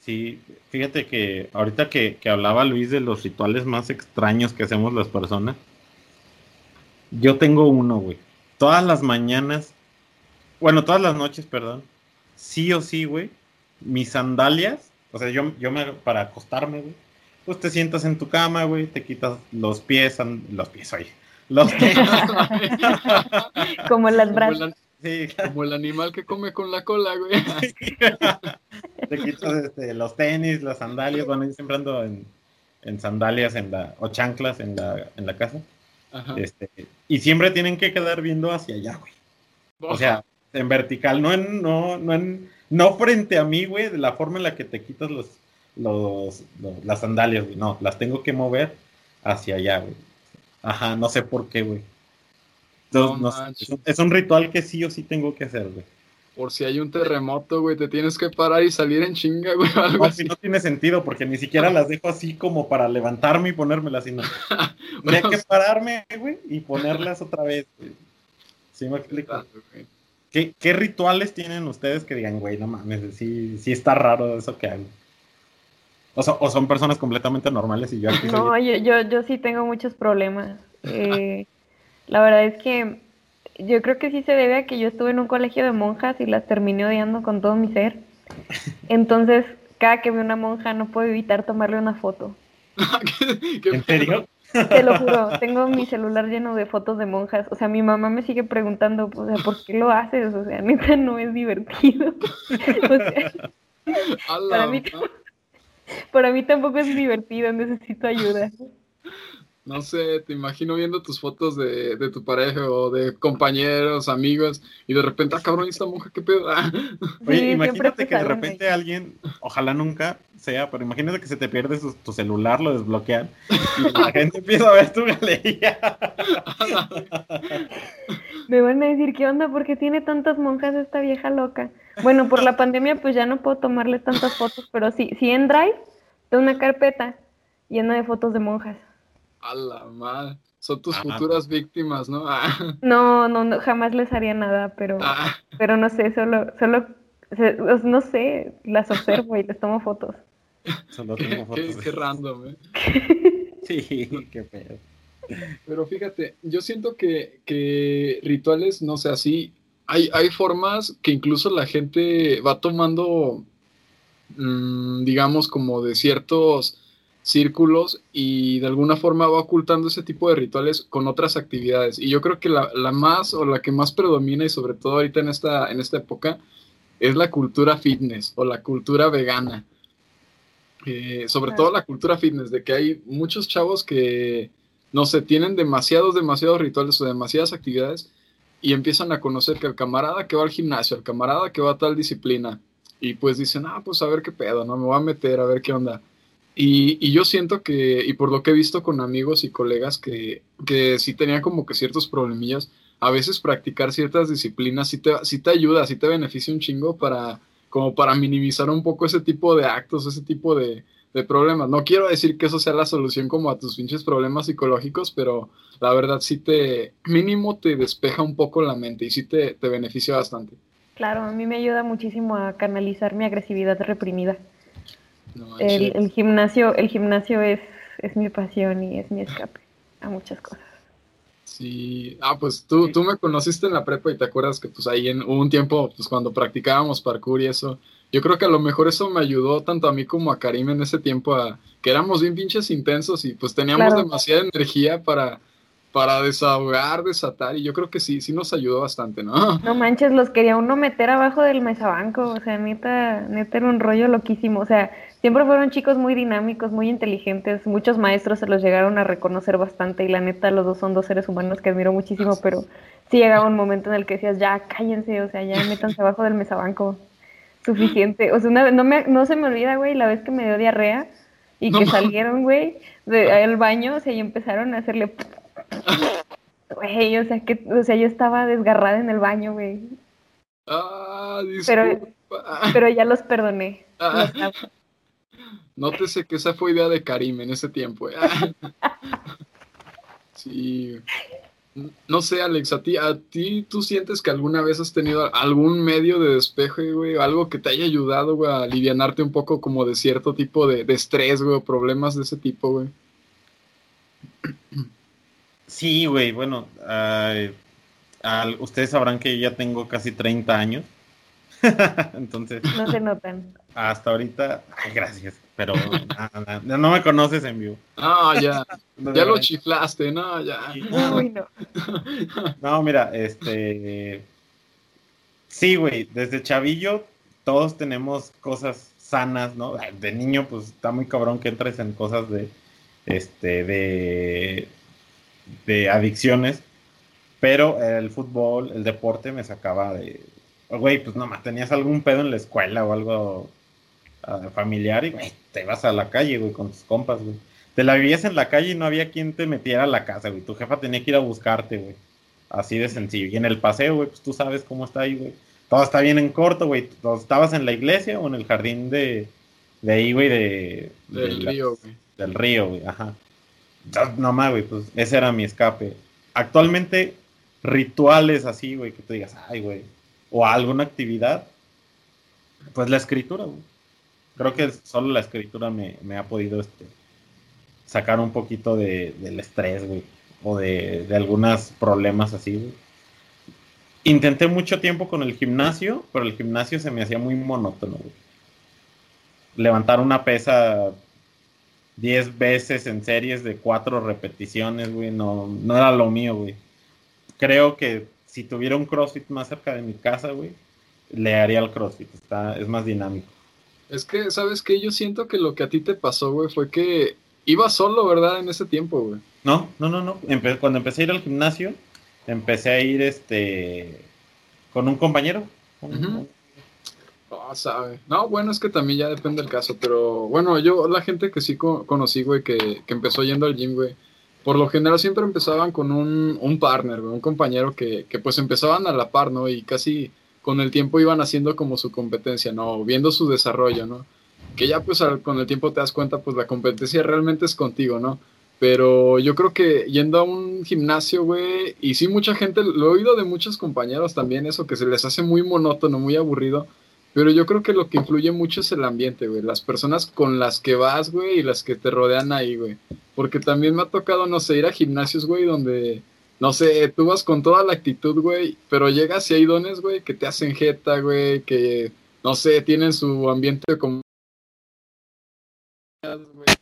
Sí, fíjate que ahorita que, que hablaba Luis de los rituales más extraños que hacemos las personas, yo tengo uno, güey todas las mañanas, bueno, todas las noches, perdón, sí o sí, güey, mis sandalias, o sea, yo, yo me, para acostarme, güey, pues te sientas en tu cama, güey, te quitas los pies, los pies, oye, los pies. (laughs) Como las brazos. Sí, Como el animal que come con la cola, güey. (laughs) te quitas este, los tenis, las sandalias, bueno, yo siempre ando en, en sandalias en la, o chanclas en la, en la casa. Este, y siempre tienen que quedar viendo hacia allá, güey. O sea, en vertical, no en, no, no en, no frente a mí, güey, de la forma en la que te quitas los, los, las sandalias, güey. No, las tengo que mover hacia allá, güey. Ajá, no sé por qué, güey. es un ritual que sí o sí tengo que hacer, güey por si hay un terremoto, güey, te tienes que parar y salir en chinga, güey. Algo no, no tiene sentido, porque ni siquiera (laughs) las dejo así como para levantarme y ponérmelas, sino (laughs) Tendría que pararme, güey, y ponerlas otra vez, güey. ¿Sí me explico? ¿Qué, ¿Qué, rituales tienen ustedes que digan, güey, no mames, sí, sí está raro eso que hago? O, o son personas completamente normales y yo aquí No, yo, yo, yo sí tengo muchos problemas. Eh, la verdad es que yo creo que sí se debe a que yo estuve en un colegio de monjas y las terminé odiando con todo mi ser. Entonces, cada que veo una monja no puedo evitar tomarle una foto. (laughs) ¿En serio? Te lo juro, tengo mi celular lleno de fotos de monjas. O sea, mi mamá me sigue preguntando, o sea, ¿por qué lo haces? O sea, neta no es divertido. (laughs) O sea, (laughs) para mí, para mí tampoco es divertido, necesito ayuda. (laughs) No sé, te imagino viendo tus fotos de, de, tu pareja o de compañeros, amigos, y de repente, ah, cabrón, esta monja, qué pedo. (laughs) Oye, imagínate que de repente alguien, ojalá nunca sea, pero imagínate que se te pierde tu celular, lo desbloquean, y la (laughs) gente empieza a ver tu galería. Me van a decir, ¿qué onda? ¿Por qué tiene tantas monjas esta vieja loca? Bueno, por la pandemia, pues ya no puedo tomarles tantas fotos, pero sí, sí en Drive, tengo una carpeta llena de fotos de monjas. A la madre. Son tus futuras víctimas, ¿no? Ah. (laughs) No, no, no, jamás les haría nada, pero, ah. pero no sé, solo, solo, no sé, las observo y les tomo fotos. Solo tomo (laughs) fotos. Qué, random, ¿eh? (laughs) sí, qué pedo. Pero fíjate, yo siento que, que rituales, no sé, así, hay, hay formas que incluso la gente va tomando, mm, digamos, como de ciertos círculos y de alguna forma va ocultando ese tipo de rituales con otras actividades. Y yo creo que la, más o la que más predomina y sobre todo ahorita en esta, en esta época es la cultura fitness o la cultura vegana. Eh, sobre todo la cultura fitness, de que hay muchos chavos que, no sé, tienen demasiados, demasiados rituales o demasiadas actividades y empiezan a conocer que el camarada que va al gimnasio, el camarada que va a tal disciplina, y pues dicen, ah, pues a ver qué pedo, ¿no? Me voy a meter, a ver qué onda. Y, yo siento que, y por lo que he visto con amigos y colegas que, que sí tenían como que ciertos problemillas, a veces practicar ciertas disciplinas sí te, sí te ayuda, sí te beneficia un chingo para, como para minimizar un poco ese tipo de actos, ese tipo de, de problemas. No quiero decir que eso sea la solución como a tus pinches problemas psicológicos, pero la verdad sí te, mínimo te despeja un poco la mente y sí te, te beneficia bastante. Claro, a mí me ayuda muchísimo a canalizar mi agresividad reprimida el, gimnasio, el gimnasio es, es mi pasión y es mi escape a muchas cosas. Sí, ah, pues tú, tú me conociste en la prepa y te acuerdas que pues ahí en un tiempo, pues cuando practicábamos parkour y eso, yo creo que a lo mejor eso me ayudó tanto a mí como a Karim en ese tiempo a que éramos bien pinches intensos y pues teníamos demasiada energía para, para desahogar, desatar, y yo creo que sí, sí nos ayudó bastante, ¿no? (laughs) No manches, los quería uno meter abajo del mesabanco, o sea, neta, neta era un rollo loquísimo, o sea, siempre fueron chicos muy dinámicos, muy inteligentes, muchos maestros se los llegaron a reconocer bastante, y la neta, los dos son dos seres humanos que admiro muchísimo, pero sí llegaba un momento en el que decías, ya, cállense, o sea, ya (laughs) métanse abajo del mesabanco, suficiente, o sea, no, me, no se me olvida, güey, la vez que me dio diarrea, y que salieron, güey, del baño, o sea, y empezaron a hacerle (laughs) Güey, o sea, que, o sea, yo estaba desgarrada en el baño, güey. Ah, Pero, pero ya los perdoné. Ah. Nótese que esa fue idea de Karim en ese tiempo. Eh. (laughs) sí. No sé, Alex, a ti, a ti, ¿tú sientes que alguna vez has tenido algún medio de despeje, güey? Algo que te haya ayudado, güey, a alivianarte un poco como de cierto tipo de, de estrés, güey, o problemas de ese tipo, güey. Sí, güey, bueno, ustedes sabrán que ya tengo casi 30 años. (laughs) Entonces. No se notan. Hasta ahorita, ay, gracias, pero no me conoces en vivo. Ah, ya. (laughs) ya lo chiflaste, no, ya. no. (laughs) no, mira, este. Sí, güey, desde chavillo todos tenemos cosas sanas, ¿no? De niño, pues está muy cabrón que entres en cosas de. Este, de de adicciones, pero el fútbol, el deporte me sacaba de, güey, pues no más, tenías algún pedo en la escuela o algo ah, familiar y, güey, te ibas a la calle, güey, con tus compas, güey. Te la vivías en la calle y no había quien te metiera a la casa, güey. Tu jefa tenía que ir a buscarte, güey. Así de sencillo. Y en el paseo, güey, pues tú sabes cómo está ahí, güey. Todo está bien en corto, güey. Estabas en la iglesia o en el jardín de, de ahí, güey, de, del río, güey. Del río, güey, ajá. No más, güey, pues ese era mi escape. Actualmente, rituales así, güey, que tú digas, ay, güey, o alguna actividad, pues la escritura, güey. Creo que solo la escritura me, ha podido este, sacar un poquito de, del estrés, güey, o de, de algunos problemas así, güey. intenté mucho tiempo con el gimnasio, pero el gimnasio se me hacía muy monótono, güey. Levantar una pesa 10 veces en series de 4 repeticiones, güey, no, no era lo mío, güey. Creo que si tuviera un CrossFit más cerca de mi casa, güey, le haría el CrossFit. Está, es más dinámico. Es que, ¿sabes qué? Yo siento que lo que a ti te pasó, güey, fue que iba solo, ¿verdad? En ese tiempo, güey. No, no, no, no. cuando empecé a ir al gimnasio, empecé a ir este con un compañero. Ah, sabe. No, bueno, es que también ya depende del caso, pero bueno, yo, la gente que sí conocí, güey, que, que, empezó yendo al gym, güey, por lo general siempre empezaban con un, un partner, un compañero que, que pues empezaban a la par, ¿no? Y casi con el tiempo iban haciendo como su competencia, ¿no? Viendo su desarrollo, ¿no? Que ya pues con el tiempo te das cuenta, pues la competencia realmente es contigo, ¿no? Pero yo creo que yendo a un gimnasio, güey, y sí mucha gente, lo he oído de muchos compañeros también, eso que se les hace muy monótono, muy aburrido, pero yo creo que lo que influye mucho es el ambiente, güey, las personas con las que vas, güey, y las que te rodean ahí, güey. Porque también me ha tocado, no sé, ir a gimnasios, güey, donde no sé, tú vas con toda la actitud, güey, pero llegas y hay dones, güey, que te hacen jeta, güey, que, no sé, tienen su ambiente como...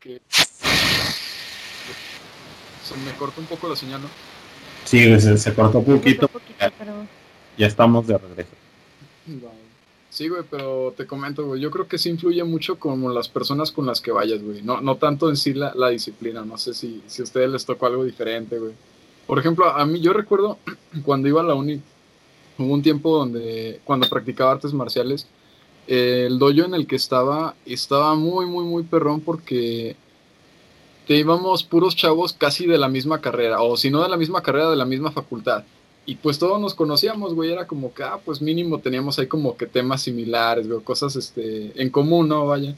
que... Se me cortó un poco la señal, ¿no? Sí, se, se cortó un poquito. Ya estamos de regreso. Sí, güey, pero te comento, güey, yo creo que sí influye mucho como las personas con las que vayas, güey. No, no tanto en sí la, disciplina, no sé si, si a ustedes les tocó algo diferente, güey. Por ejemplo, a mí yo recuerdo (clears throat) cuando iba a la uni, hubo un tiempo donde cuando practicaba artes marciales, el dojo en el que estaba estaba muy, muy, muy perrón porque te íbamos puros chavos casi de la misma carrera, o si no de la misma carrera, de la misma facultad. Y pues todos nos conocíamos, güey, era como que, ah, pues mínimo teníamos ahí como que temas similares, güey, cosas este, en común, ¿no? Vaya.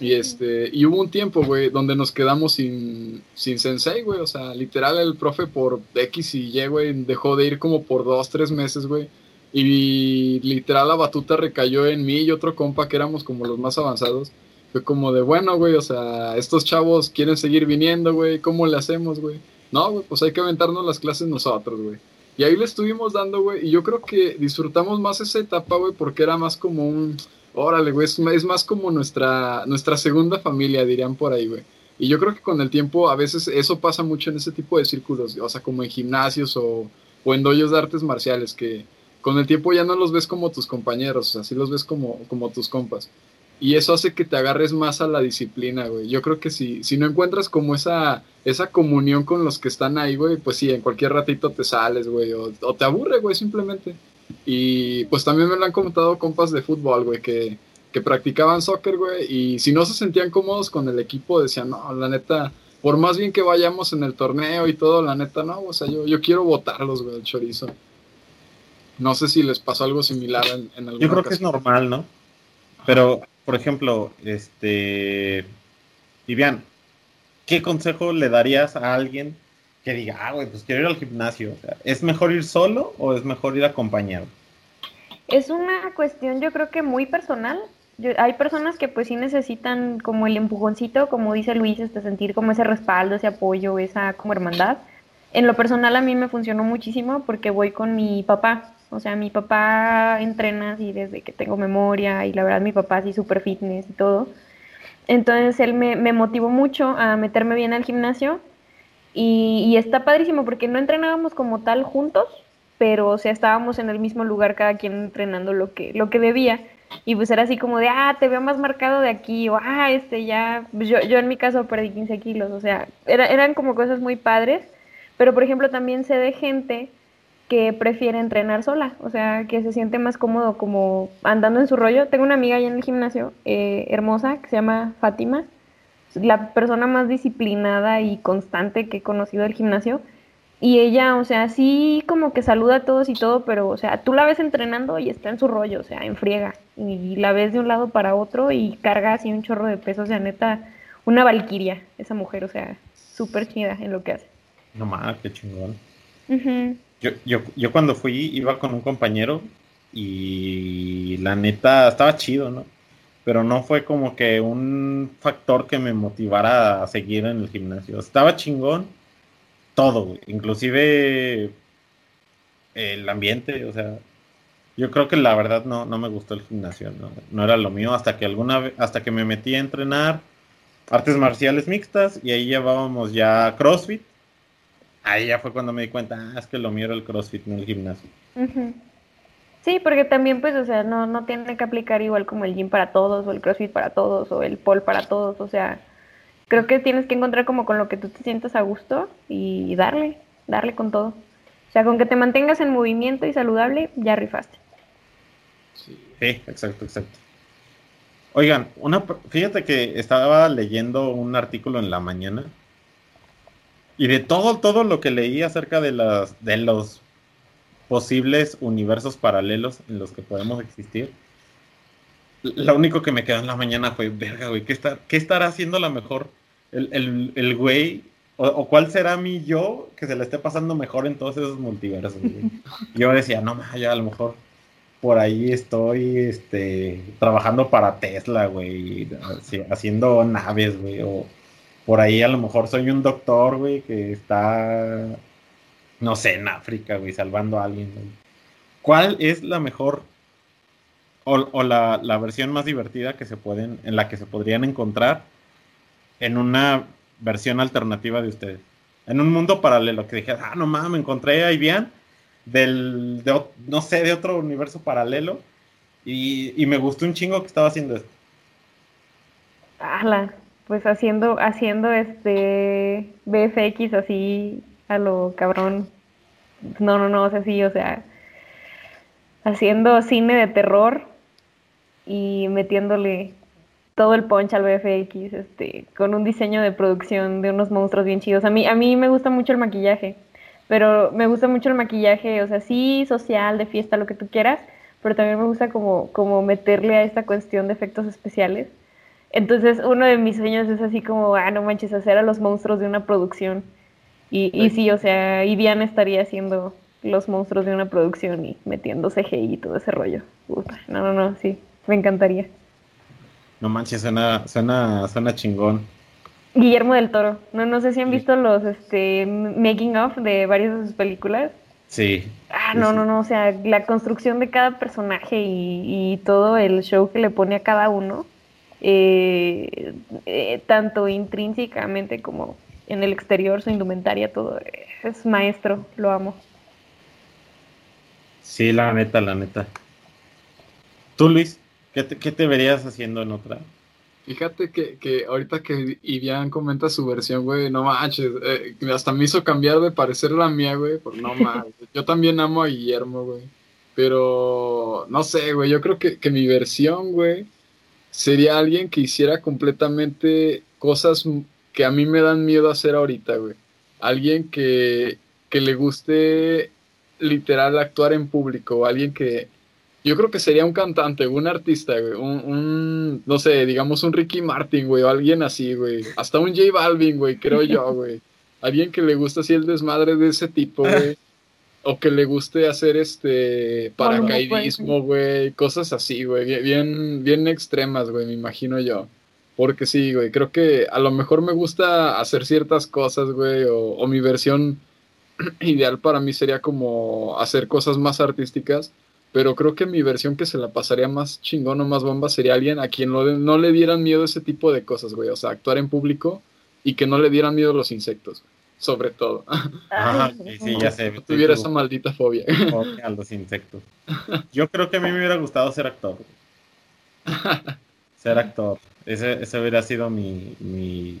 Y este, y hubo un tiempo, güey, donde nos quedamos sin, sin sensei, güey. O sea, literal el profe por X y Y, güey, dejó de ir como por dos, tres meses, güey. Y literal la batuta recayó en mí y otro compa que éramos como los más avanzados. Fue como de, bueno, güey, o sea, estos chavos quieren seguir viniendo, güey, ¿cómo le hacemos, güey? No, güey, pues hay que aventarnos las clases nosotros, güey. Y ahí le estuvimos dando, güey, y yo creo que disfrutamos más esa etapa, güey, porque era más como un Órale, güey, es, más como nuestra, nuestra segunda familia, dirían por ahí, güey. Y yo creo que con el tiempo a veces eso pasa mucho en ese tipo de círculos, o sea, como en gimnasios o, o en doyos de artes marciales, que con el tiempo ya no los ves como tus compañeros, o sea, los ves como, como tus compas. Y eso hace que te agarres más a la disciplina, güey. Yo creo que si, si no encuentras como esa, esa comunión con los que están ahí, güey, pues sí, en cualquier ratito te sales, güey, o, o te aburre, güey, simplemente. Y pues también me lo han comentado compas de fútbol, güey, que, que practicaban soccer, güey, y si no se sentían cómodos con el equipo, decían, no, la neta, por más bien que vayamos en el torneo y todo, la neta, no, o sea, yo, yo quiero votarlos, güey, el chorizo. No sé si les pasó algo similar en, en alguna Yo creo que es normal, ¿no? Pero, por ejemplo, este. Vivian, ¿qué consejo le darías a alguien que diga, ah, güey, pues quiero ir al gimnasio. ¿Es mejor ir solo o es mejor ir acompañado? Es una cuestión, yo creo que muy personal. hay personas que pues sí necesitan como el empujoncito, como dice Luis, este sentir como ese respaldo, ese apoyo, esa como hermandad. En lo personal a mí me funcionó muchísimo porque voy con mi papá. O sea, mi papá entrena así desde que tengo memoria y la verdad mi papá sí súper fitness y todo. Entonces él me, me motivó mucho a meterme bien al gimnasio y, está padrísimo porque no entrenábamos como tal juntos, pero o sea, estábamos en el mismo lugar cada quien entrenando lo que, lo que debía. Y pues era así como de, ah, te veo más marcado de aquí, o ah, este ya, pues yo, yo en mi caso perdí 15 kilos, o sea, era, eran como cosas muy padres, pero por ejemplo también sé de gente que prefiere entrenar sola, o sea, que se siente más cómodo como andando en su rollo. Tengo una amiga allá en el gimnasio, eh, hermosa, que se llama Fátima, la persona más disciplinada y constante que he conocido del gimnasio. Y ella, o sea, sí como que saluda a todos y todo, pero, o sea, tú la ves entrenando y está en su rollo, o sea, en friega. Y la ves de un lado para otro y carga así un chorro de peso, o sea, neta, una valquiria, esa mujer, o sea, súper chida en lo que hace. No mames, qué chingón. Yo, yo, yo cuando fui iba con un compañero y la neta estaba chido, ¿no? pero no fue como que un factor que me motivara a seguir en el gimnasio. Estaba chingón todo, inclusive el ambiente, o sea, yo creo que la verdad no, no me gustó el gimnasio, no, no era lo mío hasta que alguna vez, hasta que me metí a entrenar artes marciales mixtas y ahí llevábamos ya CrossFit. Ahí ya fue cuando me di cuenta, ah, es que lo mío era el CrossFit, no el gimnasio. Sí, porque también pues, o sea, no, no tiene que aplicar igual como el gym para todos o el CrossFit para todos o el pole para todos, o sea, creo que tienes que encontrar como con lo que tú te sientas a gusto y darle, darle con todo. O sea, con que te mantengas en movimiento y saludable, ya rifaste. Sí, exacto, exacto. Oigan, una, fíjate que estaba leyendo un artículo en la mañana y de todo, todo lo que leí acerca de, las, de los posibles universos paralelos en los que podemos existir, lo único que me quedó en la mañana fue, verga, güey, ¿qué, está, qué estará haciendo la mejor el, el, güey? O, cuál será mi yo que se le esté pasando mejor en todos esos multiversos? Yo decía, no, ya a lo mejor por ahí estoy este, trabajando para Tesla, güey, haciendo naves, güey, por ahí a lo mejor soy un doctor, güey, que está, no sé, en África, güey, salvando a alguien. ¿Cuál es la mejor o, la, versión más divertida que se pueden, en la que se podrían encontrar en una versión alternativa de ustedes? En un mundo paralelo, que dije, ah, no mames, me encontré a Ibian del, de, no sé, de otro universo paralelo. Y, me gustó un chingo que estaba haciendo esto. Ala, pues haciendo, haciendo este BFX así a lo cabrón. No, no, no, o sea, sí, o sea, haciendo cine de terror y metiéndole todo el punch al BFX, este, con un diseño de producción de unos monstruos bien chidos. A mí, a mí me gusta mucho el maquillaje. Pero me gusta mucho el maquillaje, o sea, sí, social, de fiesta, lo que tú quieras, pero también me gusta como, como meterle a esta cuestión de efectos especiales. Entonces, uno de mis sueños es así como, ah, no manches, hacer a los monstruos de una producción. Y, y sí, o sea, y Diana estaría haciendo los monstruos de una producción y metiendo CGI y todo ese rollo. no, no, no, sí, me encantaría. No manches, suena, suena, suena chingón. Guillermo del Toro. No, no sé si han visto los este, making of de varias de sus películas. Sí. Ah, no, no, no. O sea, la construcción de cada personaje y, todo el show que le pone a cada uno, eh, eh, tanto intrínsecamente como en el exterior, su indumentaria, todo es maestro. Lo amo. Sí, la neta, la neta. Tú, Luis, ¿qué qué te verías haciendo en otra? Fíjate que, que ahorita que Ivian comenta su versión, güey, no manches, eh, hasta me hizo cambiar de parecer la mía, güey, por no (laughs) manches. Yo también amo a Guillermo, güey. Pero, no sé, güey, yo creo que, que mi versión, güey, sería alguien que hiciera completamente cosas que a mí me dan miedo hacer ahorita, güey. Alguien que, que le guste literal actuar en público, alguien que, yo creo que sería un cantante, un artista, güey. Un, no sé, digamos un Ricky Martin, güey, o alguien así, güey. Hasta un J Balvin, güey, creo yo, güey. Alguien que le guste así el desmadre de ese tipo, güey. O que le guste hacer este paracaidismo, güey. Cosas así, güey. Bien, bien extremas, güey, me imagino yo. Porque sí, güey. Creo que a lo mejor me gusta hacer ciertas cosas, güey. O, o mi versión (clears throat) ideal para mí sería como hacer cosas más artísticas pero creo que mi versión que se la pasaría más chingón o más bomba sería alguien a quien no, le dieran miedo ese tipo de cosas, güey. O sea, actuar en público y que no le dieran miedo los insectos, sobre todo. Ajá, sí, ya sé. No tuviera esa maldita fobia. Fobia a los insectos. Yo creo que a mí me hubiera gustado ser actor. ser actor. Ese, ese hubiera sido mi, mi,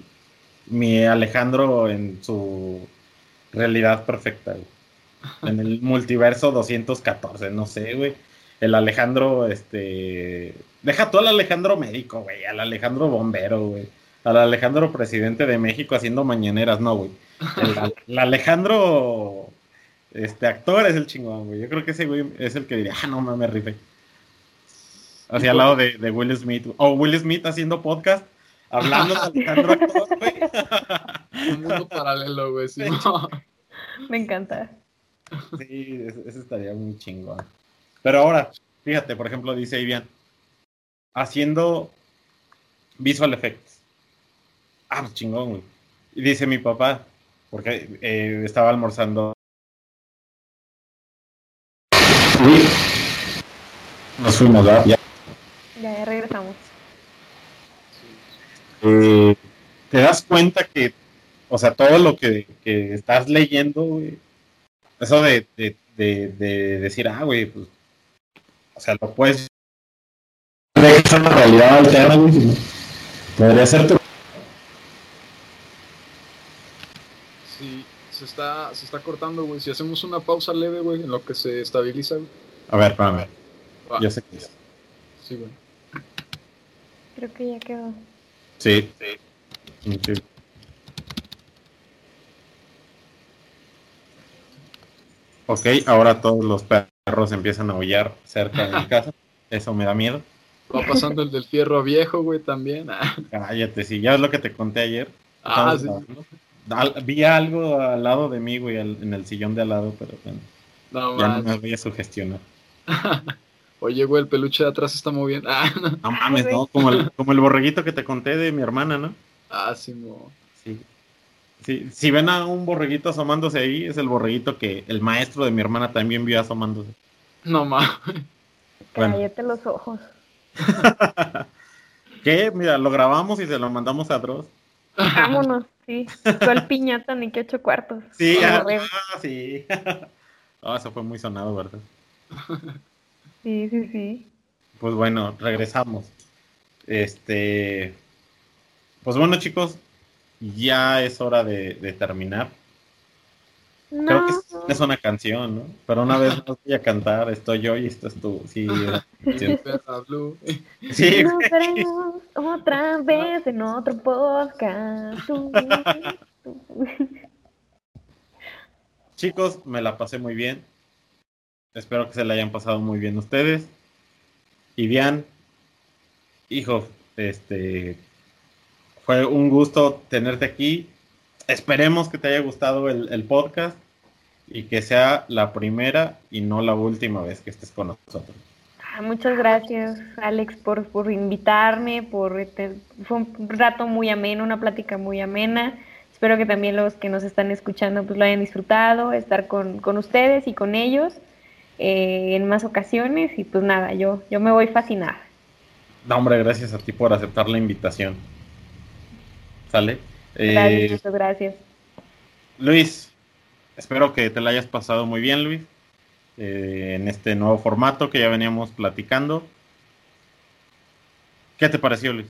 mi Alejandro en su realidad perfecta. Güey en el multiverso 214, no sé, güey. El Alejandro, este. Deja todo al Alejandro médico, güey. Al Alejandro bombero, güey. Al Alejandro presidente de México haciendo mañaneras, no, güey. El, Alejandro. Este actor es el chingón, güey. Yo creo que ese güey es el que diría, ah, no mames, rife. Hacia al lado de, Will Smith. O Will Smith haciendo podcast, hablando de Alejandro (laughs) actor, güey. Un mundo paralelo, güey. Me encanta. Sí, eso, estaría muy chingón. Pero ahora, fíjate, por ejemplo, dice Ivian, haciendo visual effects. Ah, pues chingón, güey. Y dice mi papá, porque eh, estaba almorzando Nos fuimos, ¿verdad? Ya. Ya, ya regresamos. Eh, te das cuenta que, o sea, todo lo que, que estás leyendo, güey, eso de, de, de, de decir, ah, güey, pues, o sea, lo puedes... Es una realidad alterna, güey. Podría ser tu... Sí, se está, se está cortando, güey. Si hacemos una pausa leve, güey, en lo que se estabiliza, güey. A ver, espérame. Va. Yo sé que es. Sí, güey. Creo que ya quedó. Sí. sí. Sí. Ok, ahora todos los perros empiezan a aullar cerca de mi (laughs) casa. Eso me da miedo. Va pasando el del fierro viejo, güey, también. Ah, (laughs) Cállate, si ya es lo que te conté ayer. Ah, sí. hablando. Al- vi algo al lado de mí, güey, al- en el sillón de al lado, pero bueno, no ya no me voy a sugestionar. (laughs) Oye, güey, el peluche de atrás está moviendo. (laughs) Ah, No mames, no, como el, como el borreguito que te conté de mi hermana, ¿no? ah sí, mo. Sí. Sí, Si ven a un borreguito asomándose ahí, es el borreguito que el maestro de mi hermana también vio asomándose. No mames. Bueno. Cállate los ojos. (laughs) ¿Qué? Mira, lo grabamos y se lo mandamos a Dross. (laughs) Vámonos, sí. ¿Cuál piñata ni qué ocho cuartos? Sí, ah, ah, sí. (laughs) Ah, eso fue muy sonado, ¿verdad? Sí, sí, sí. Pues bueno, regresamos. Este. Pues bueno, chicos, ya es hora de, de terminar. Creo No. que es, es una canción, ¿no? Pero una vez más voy a cantar, estoy yo y esto es tú. Sí, (laughs) (laughs) sí, Nos veremos otra vez en otro podcast. Tú, tú. (laughs) chicos, me la pasé muy bien. Espero que se la hayan pasado muy bien ustedes. Y bien, hijo, este fue un gusto tenerte aquí. Esperemos que te haya gustado el, el podcast y que sea la primera y no la última vez que estés con nosotros. Muchas gracias, Alex, por, por invitarme. Por este- fue un rato muy ameno, una plática muy amena. Espero que también los que nos están escuchando pues lo hayan disfrutado, estar con, con ustedes y con ellos eh, en más ocasiones. Y pues nada, yo, yo me voy fascinada. No, hombre, gracias a ti por aceptar la invitación. ¿Sale? Gracias, Eh, muchas gracias. Luis, espero que te la hayas pasado muy bien, Luis, eh, en este nuevo formato que ya veníamos platicando. ¿Qué te pareció, Luis?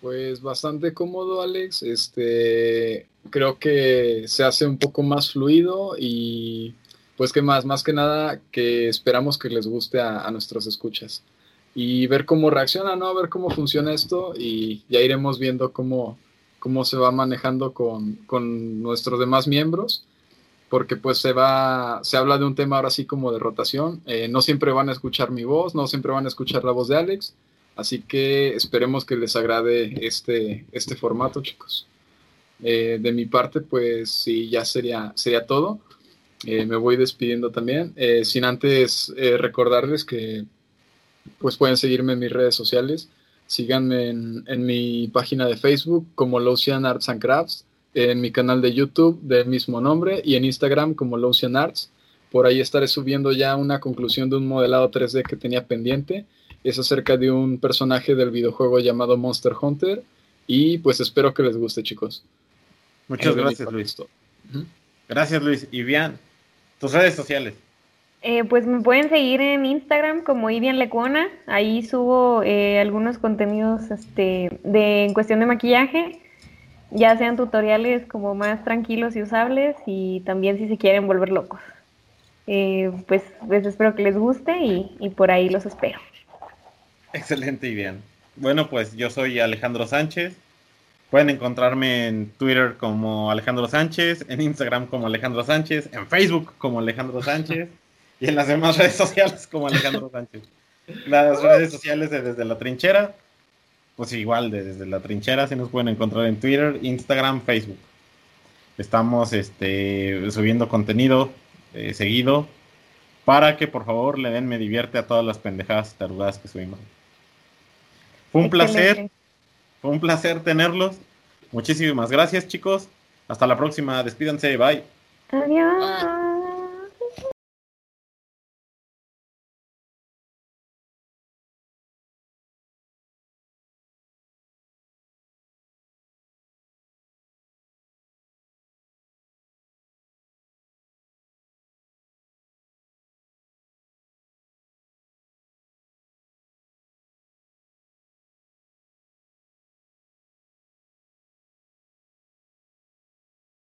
Pues bastante cómodo, Alex. Este, creo que se hace un poco más fluido y pues qué más, más que nada que esperamos que les guste a, a nuestros escuchas y ver cómo reaccionan, ¿no? Ver cómo funciona esto y ya iremos viendo cómo, cómo se va manejando con, con nuestros demás miembros, porque pues se va, se habla de un tema ahora sí como de rotación. Eh, no siempre van a escuchar mi voz, no siempre van a escuchar la voz de Alex. Así que esperemos que les agrade este, este formato, chicos. Eh, de mi parte, pues sí, ya sería, sería todo. Eh, me voy despidiendo también, eh, sin antes eh, recordarles que pues pueden seguirme en mis redes sociales. Síganme en, en mi página de Facebook como Locian Arts and Crafts, en mi canal de YouTube del mismo nombre y en Instagram como Locian Arts. Por ahí estaré subiendo ya una conclusión de un modelado 3D que tenía pendiente es acerca de un personaje del videojuego llamado Monster Hunter y pues espero que les guste chicos. Muchas gracias, Luis. Gracias, Luis. Y bien, tus redes sociales. Eh, pues me pueden seguir en Instagram como Ivian Lecuona. Ahí subo eh, algunos contenidos este, de, en cuestión de maquillaje, ya sean tutoriales como más tranquilos y usables y también si se quieren volver locos. Eh, pues, pues espero que les guste y, y por ahí los espero. Excelente y bien. Bueno, pues yo soy Alejandro Sánchez. Pueden encontrarme en Twitter como Alejandro Sánchez, en Instagram como Alejandro Sánchez, en Facebook como Alejandro Sánchez (laughs) y en las demás redes sociales como Alejandro Sánchez. Las redes sociales de Desde la Trinchera, pues igual de Desde la Trinchera se nos pueden encontrar en Twitter, Instagram, Facebook. Estamos este, subiendo contenido eh, seguido para que por favor le den me divierte a todas las pendejadas tarugadas que subimos. Fue un placer, fue un placer tenerlos. Muchísimas gracias, chicos. Hasta la próxima. Despídanse. Bye. Adiós.